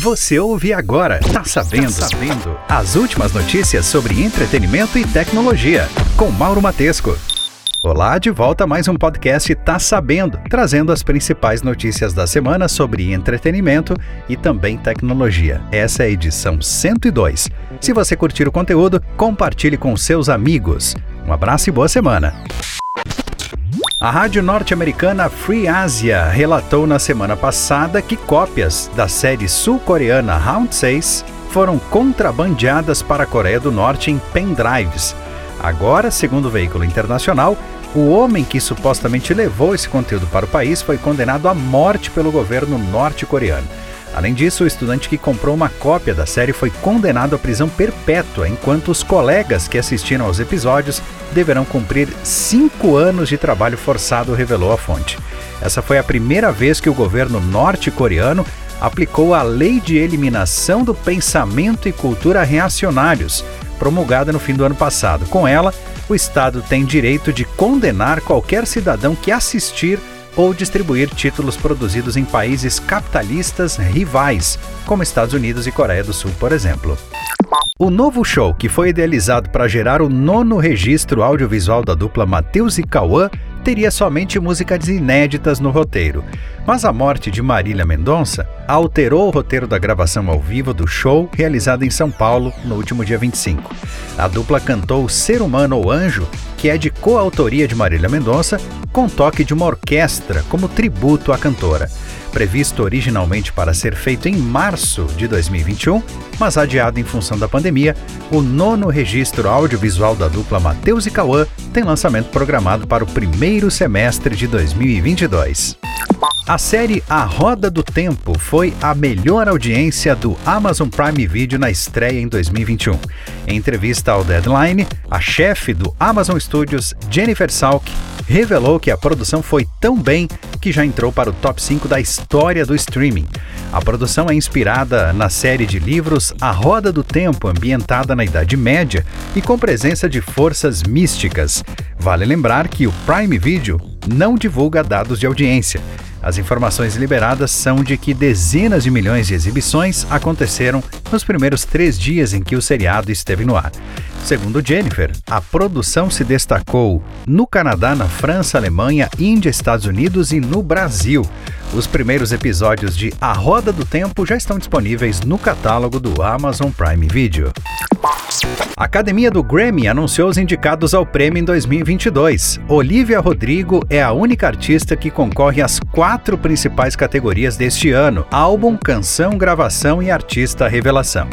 Você ouve agora, tá sabendo, tá sabendo. As últimas notícias sobre entretenimento e tecnologia, com Mauro Matesco. Olá, de volta a mais um podcast Tá Sabendo, trazendo as principais notícias da semana sobre entretenimento e também tecnologia. Essa é a edição 102. Se você curtir o conteúdo, compartilhe com seus amigos. Um abraço e boa semana. A rádio norte-americana Free Asia relatou na semana passada que cópias da série sul-coreana Round 6 foram contrabandeadas para a Coreia do Norte em pendrives. Agora, segundo o veículo internacional, o homem que supostamente levou esse conteúdo para o país foi condenado à morte pelo governo norte-coreano. Além disso, o estudante que comprou uma cópia da série foi condenado à prisão perpétua, enquanto os colegas que assistiram aos episódios deverão cumprir cinco anos de trabalho forçado, revelou a fonte. Essa foi a primeira vez que o governo norte-coreano aplicou a Lei de Eliminação do Pensamento e Cultura Reacionários, promulgada no fim do ano passado. Com ela, o Estado tem direito de condenar qualquer cidadão que assistir ou distribuir títulos produzidos em países capitalistas rivais, como Estados Unidos e Coreia do Sul, por exemplo. O novo show, que foi idealizado para gerar o nono registro audiovisual da dupla Matheus e Cauã, teria somente músicas inéditas no roteiro. Mas a morte de Marília Mendonça alterou o roteiro da gravação ao vivo do show realizado em São Paulo no último dia 25. A dupla cantou Ser Humano ou Anjo, que é de coautoria de Marília Mendonça, com toque de uma orquestra como tributo à cantora. Previsto originalmente para ser feito em março de 2021, mas adiado em função da pandemia, o nono registro audiovisual da dupla Matheus e Cauã tem lançamento programado para o primeiro semestre de 2022. A série A Roda do Tempo foi a melhor audiência do Amazon Prime Video na estreia em 2021. Em entrevista ao Deadline, a chefe do Amazon Studios, Jennifer Salk, revelou que a produção foi tão bem que já entrou para o top 5 da história do streaming. A produção é inspirada na série de livros A Roda do Tempo, ambientada na Idade Média e com presença de forças místicas. Vale lembrar que o Prime Video não divulga dados de audiência. As informações liberadas são de que dezenas de milhões de exibições aconteceram nos primeiros três dias em que o seriado esteve no ar. Segundo Jennifer, a produção se destacou no Canadá, na França, Alemanha, Índia, Estados Unidos e no Brasil. Os primeiros episódios de A Roda do Tempo já estão disponíveis no catálogo do Amazon Prime Video. A Academia do Grammy anunciou os indicados ao prêmio em 2022. Olivia Rodrigo é a única artista que concorre às quatro principais categorias deste ano: álbum, canção, gravação e artista revelação.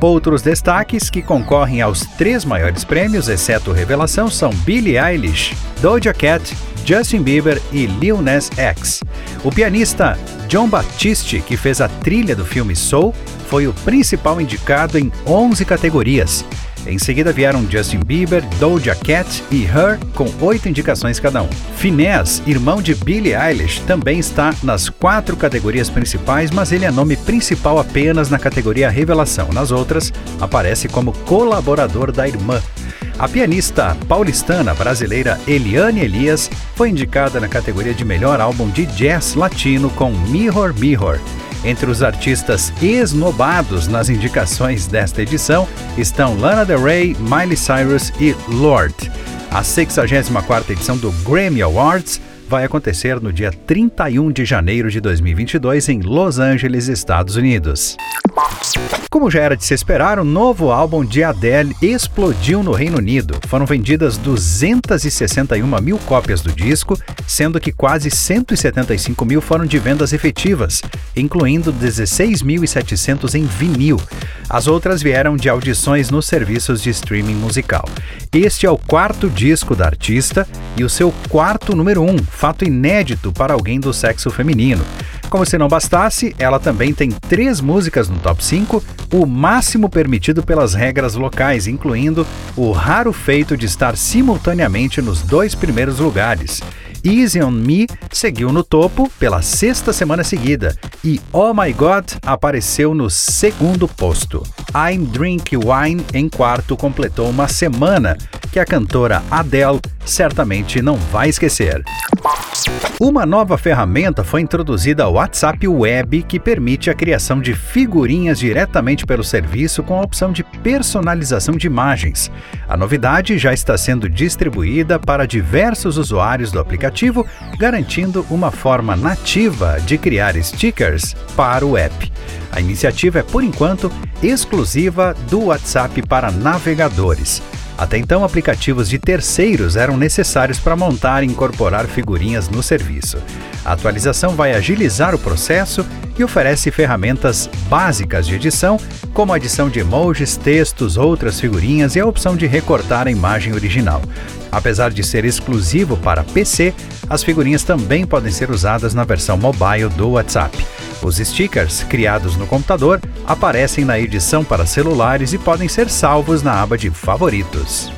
Outros destaques que concorrem aos três maiores prêmios, exceto revelação, são Billie Eilish, Doja Cat, Justin Bieber e Lil Nas X. O pianista John Batiste, que fez a trilha do filme Soul, foi o principal indicado em 11 categorias. Em seguida vieram Justin Bieber, Doja Cat e Her, com oito indicações cada um. Finesse, irmão de Billie Eilish, também está nas quatro categorias principais, mas ele é nome principal apenas na categoria Revelação. Nas outras, aparece como colaborador da irmã. A pianista paulistana brasileira Eliane Elias foi indicada na categoria de melhor álbum de jazz latino com Mirror Mirror. Entre os artistas esnobados nas indicações desta edição estão Lana Del Rey, Miley Cyrus e Lorde. A 64ª edição do Grammy Awards vai acontecer no dia 31 de janeiro de 2022 em Los Angeles, Estados Unidos. Como já era de se esperar, o novo álbum de Adele explodiu no Reino Unido. Foram vendidas 261 mil cópias do disco, sendo que quase 175 mil foram de vendas efetivas, incluindo 16.700 em vinil. As outras vieram de audições nos serviços de streaming musical. Este é o quarto disco da artista e o seu quarto número um, fato inédito para alguém do sexo feminino. Como se não bastasse, ela também tem três músicas no top 5, o máximo permitido pelas regras locais, incluindo o raro feito de estar simultaneamente nos dois primeiros lugares. Easy on Me seguiu no topo pela sexta semana seguida e Oh My God apareceu no segundo posto. I'm Drink Wine em quarto completou uma semana que a cantora Adele certamente não vai esquecer. Uma nova ferramenta foi introduzida ao WhatsApp Web que permite a criação de figurinhas diretamente pelo serviço com a opção de personalização de imagens. A novidade já está sendo distribuída para diversos usuários do aplicativo, garantindo uma forma nativa de criar stickers para o app. A iniciativa é, por enquanto, exclusiva do WhatsApp para navegadores. Até então, aplicativos de terceiros eram necessários para montar e incorporar figurinhas no serviço. A atualização vai agilizar o processo e oferece ferramentas básicas de edição, como a adição de emojis, textos, outras figurinhas e a opção de recortar a imagem original. Apesar de ser exclusivo para PC, as figurinhas também podem ser usadas na versão mobile do WhatsApp. Os stickers, criados no computador, aparecem na edição para celulares e podem ser salvos na aba de favoritos.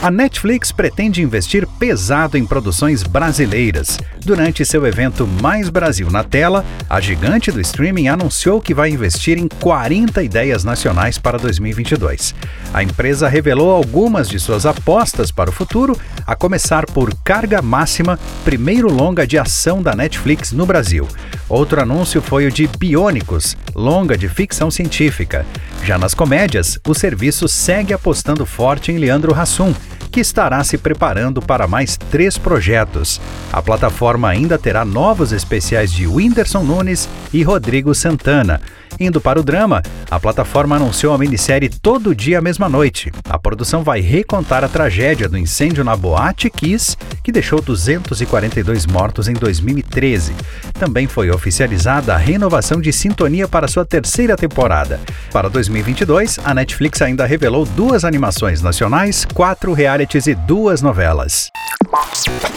A Netflix pretende investir pesado em produções brasileiras. Durante seu evento Mais Brasil na Tela, a gigante do streaming anunciou que vai investir em 40 ideias nacionais para 2022. A empresa revelou algumas de suas apostas para o futuro, a começar por Carga Máxima, primeiro longa de ação da Netflix no Brasil. Outro anúncio foi o de Biônicos, longa de ficção científica. Já nas comédias, o serviço segue apostando forte em Leandro Hassum, que estará se preparando para mais três projetos. A plataforma ainda terá novos especiais de Whindersson Nunes e Rodrigo Santana. Indo para o drama, a plataforma anunciou a minissérie Todo Dia Mesma Noite. A produção vai recontar a tragédia do incêndio na Boate Kiss, que deixou 242 mortos em 2013. Também foi oficializada a renovação de Sintonia para sua terceira temporada. Para 2022, a Netflix ainda revelou duas animações nacionais, quatro realities e duas novelas.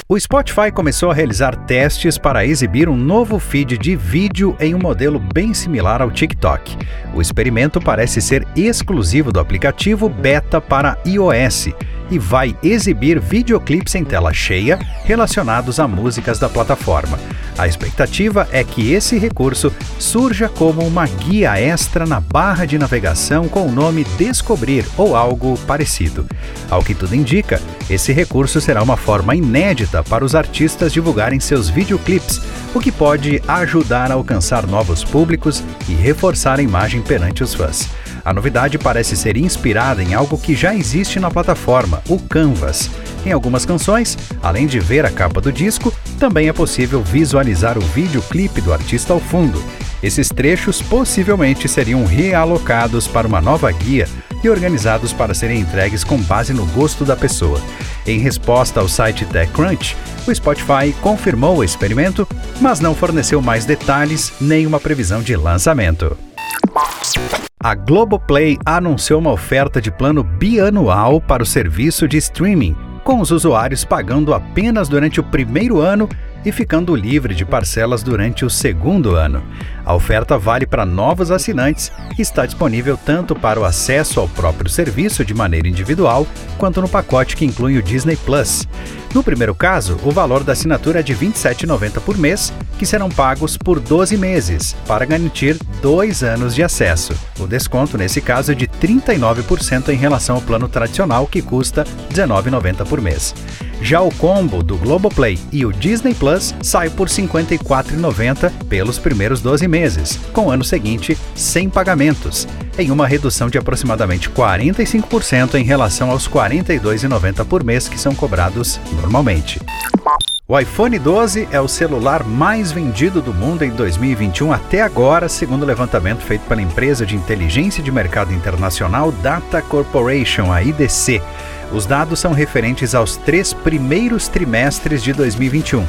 O Spotify começou a realizar testes para exibir um novo feed de vídeo em um modelo bem similar ao TikTok. O experimento parece ser exclusivo do aplicativo beta para iOS e vai exibir videoclipes em tela cheia relacionados a músicas da plataforma. A expectativa é que esse recurso surja como uma guia extra na barra de navegação com o nome Descobrir ou algo parecido. Ao que tudo indica, esse recurso será uma forma inédita para os artistas divulgarem seus videoclipes, o que pode ajudar a alcançar novos públicos e reforçar a imagem perante os fãs. A novidade parece ser inspirada em algo que já existe na plataforma, o Canvas. Em algumas canções, além de ver a capa do disco, também é possível visualizar o videoclipe do artista ao fundo. Esses trechos possivelmente seriam realocados para uma nova guia e organizados para serem entregues com base no gosto da pessoa. Em resposta ao site TechCrunch, o Spotify confirmou o experimento, mas não forneceu mais detalhes nem uma previsão de lançamento. A Globoplay anunciou uma oferta de plano bianual para o serviço de streaming, com os usuários pagando apenas durante o primeiro ano e ficando livre de parcelas durante o segundo ano. A oferta vale para novos assinantes e está disponível tanto para o acesso ao próprio serviço de maneira individual, quanto no pacote que inclui o Disney Plus. No primeiro caso, o valor da assinatura é de R$ 27,90 por mês, que serão pagos por 12 meses, para garantir dois anos de acesso. O desconto, nesse caso, é de 39% em relação ao plano tradicional, que custa R$ 19,90 por mês. Já o combo do Globoplay e o Disney Plus sai por R$ 54,90 pelos primeiros 12 meses, com o ano seguinte sem pagamentos, em uma redução de aproximadamente 45% em relação aos R$ 42,90 por mês que são cobrados normalmente. O iPhone 12 é o celular mais vendido do mundo em 2021 até agora, segundo o levantamento feito pela empresa de inteligência de mercado internacional Data Corporation, a IDC. Os dados são referentes aos três primeiros trimestres de 2021.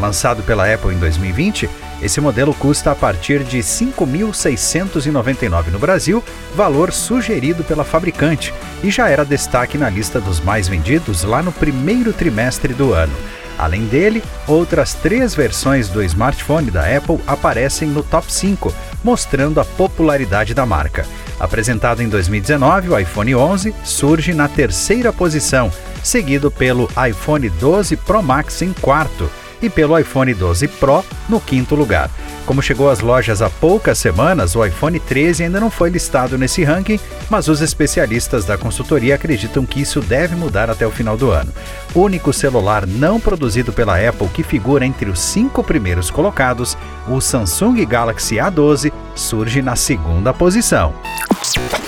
Lançado pela Apple em 2020, esse modelo custa a partir de R$ 5.699 no Brasil, valor sugerido pela fabricante, e já era destaque na lista dos mais vendidos lá no primeiro trimestre do ano. Além dele, outras três versões do smartphone da Apple aparecem no top 5, mostrando a popularidade da marca. Apresentado em 2019, o iPhone 11 surge na terceira posição, seguido pelo iPhone 12 Pro Max em quarto. e pelo iPhone 12 Pro no quinto lugar. Como chegou às lojas há poucas semanas, o iPhone 13 ainda não foi listado nesse ranking, mas os especialistas da consultoria acreditam que isso deve mudar até o final do ano. O único celular não produzido pela Apple que figura entre os cinco primeiros colocados, o Samsung Galaxy A12, surge na segunda posição.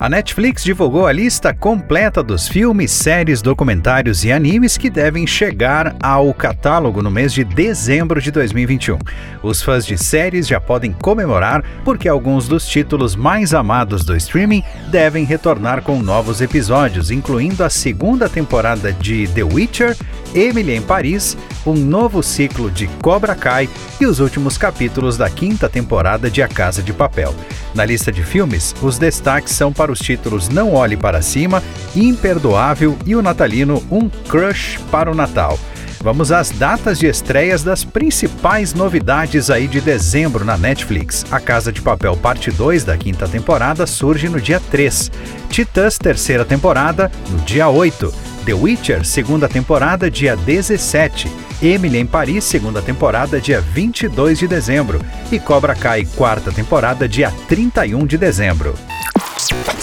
A Netflix divulgou a lista completa dos filmes, séries, documentários e animes que devem chegar ao catálogo no mês de dezembro de 2021. Os fãs de séries já podem comemorar porque alguns dos títulos mais amados do streaming devem retornar com novos episódios, incluindo a segunda temporada de The Witcher, Emily em Paris, um novo ciclo de Cobra Kai e os últimos capítulos da quinta temporada de A Casa de Papel. Na lista de filmes, os destaques são para os títulos Não Olhe para Cima, Imperdoável e o natalino Um Crush para o Natal. Vamos às datas de estreias das principais novidades aí de dezembro na Netflix. A Casa de Papel Parte 2 da quinta temporada surge no dia 3. Titãs terceira temporada no dia 8. The Witcher segunda temporada dia 17. Emily em Paris, segunda temporada, dia 22 de dezembro. E Cobra Kai, quarta temporada, dia 31 de dezembro.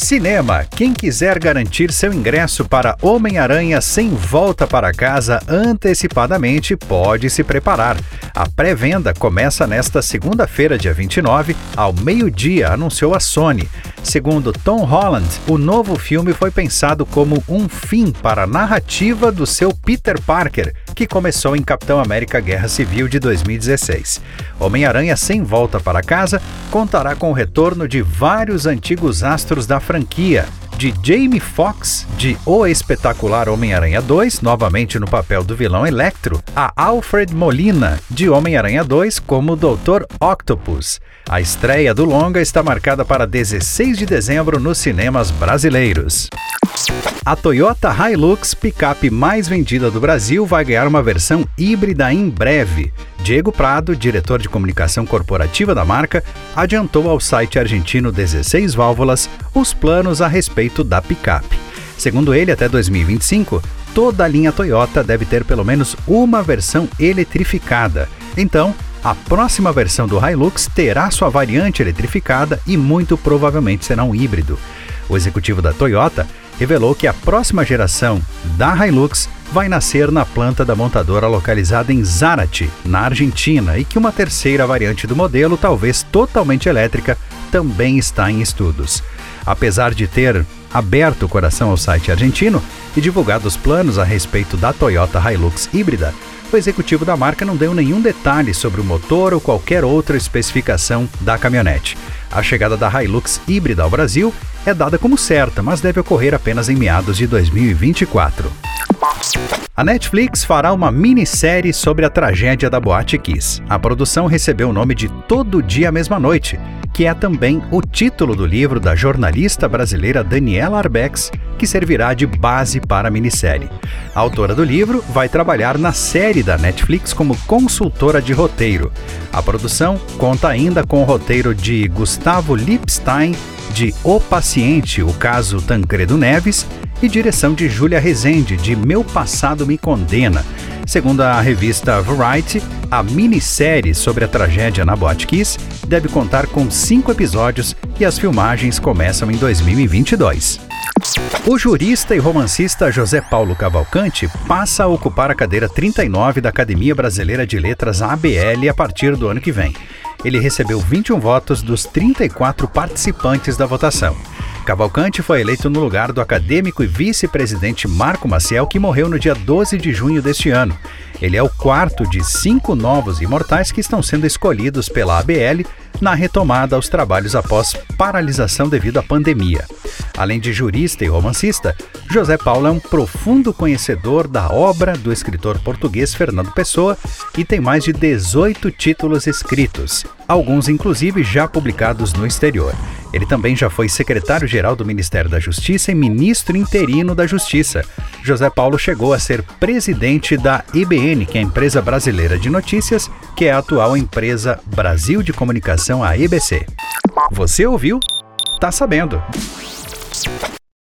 Cinema. Quem quiser garantir seu ingresso para Homem-Aranha sem volta para casa antecipadamente pode se preparar. A pré-venda começa nesta segunda-feira, dia 29, ao meio-dia, anunciou a Sony. Segundo Tom Holland, o novo filme foi pensado como um fim para a narrativa do seu Peter Parker, que começou em Capitão América Guerra Civil de 2016. Homem-Aranha Sem Volta para Casa contará com o retorno de vários antigos astros da franquia, de Jamie Foxx, de O Espetacular Homem-Aranha 2, novamente no papel do vilão Electro, a Alfred Molina, de Homem-Aranha 2, como Dr. Octopus. A estreia do longa está marcada para 16 de dezembro nos cinemas brasileiros. A Toyota Hilux, picape mais vendida do Brasil, vai ganhar uma versão híbrida em breve. Diego Prado, diretor de comunicação corporativa da marca, adiantou ao site argentino 16 Válvulas os planos a respeito da picape. Segundo ele, até 2025, toda a linha Toyota deve ter pelo menos uma versão eletrificada. Então, a próxima versão do Hilux terá sua variante eletrificada e muito provavelmente será um híbrido. O executivo da Toyota revelou que a próxima geração da Hilux vai nascer na planta da montadora localizada em Zárate, na Argentina, e que uma terceira variante do modelo, talvez totalmente elétrica, também está em estudos. Apesar de ter aberto o coração ao site argentino e divulgado os planos a respeito da Toyota Hilux híbrida, o executivo da marca não deu nenhum detalhe sobre o motor ou qualquer outra especificação da caminhonete. A chegada da Hilux híbrida ao Brasil é dada como certa, mas deve ocorrer apenas em meados de 2024. A Netflix fará uma minissérie sobre a tragédia da Boate Kiss. A produção recebeu o nome de Todo Dia Mesma Noite, que é também o título do livro da jornalista brasileira Daniela Arbex, que servirá de base para a minissérie. A autora do livro vai trabalhar na série da Netflix como consultora de roteiro. A produção conta ainda com o roteiro de Gustavo Lipstein de O Paciente, o caso Tancredo Neves, e direção de Júlia Rezende, de Meu Passado Me Condena. Segundo a revista Variety, a minissérie sobre a tragédia na Boate Kiss deve contar com cinco episódios e as filmagens começam em 2022. O jurista e romancista José Paulo Cavalcante passa a ocupar a cadeira 39 da Academia Brasileira de Letras ABL a partir do ano que vem. Ele recebeu 21 votos dos 34 participantes da votação. Cavalcante foi eleito no lugar do acadêmico e vice-presidente Marco Maciel, que morreu no dia 12 de junho deste ano. Ele é o quarto de cinco novos imortais que estão sendo escolhidos pela ABL na retomada aos trabalhos após paralisação devido à pandemia. Além de jurista e romancista, José Paulo é um profundo conhecedor da obra do escritor português Fernando Pessoa e tem mais de 18 títulos escritos, alguns inclusive já publicados no exterior. Ele também já foi secretário-geral do Ministério da Justiça e ministro interino da Justiça. José Paulo chegou a ser presidente da IBN, que é a empresa brasileira de notícias, que é a atual empresa Brasil de Comunicação, a EBC. Você ouviu? Tá sabendo.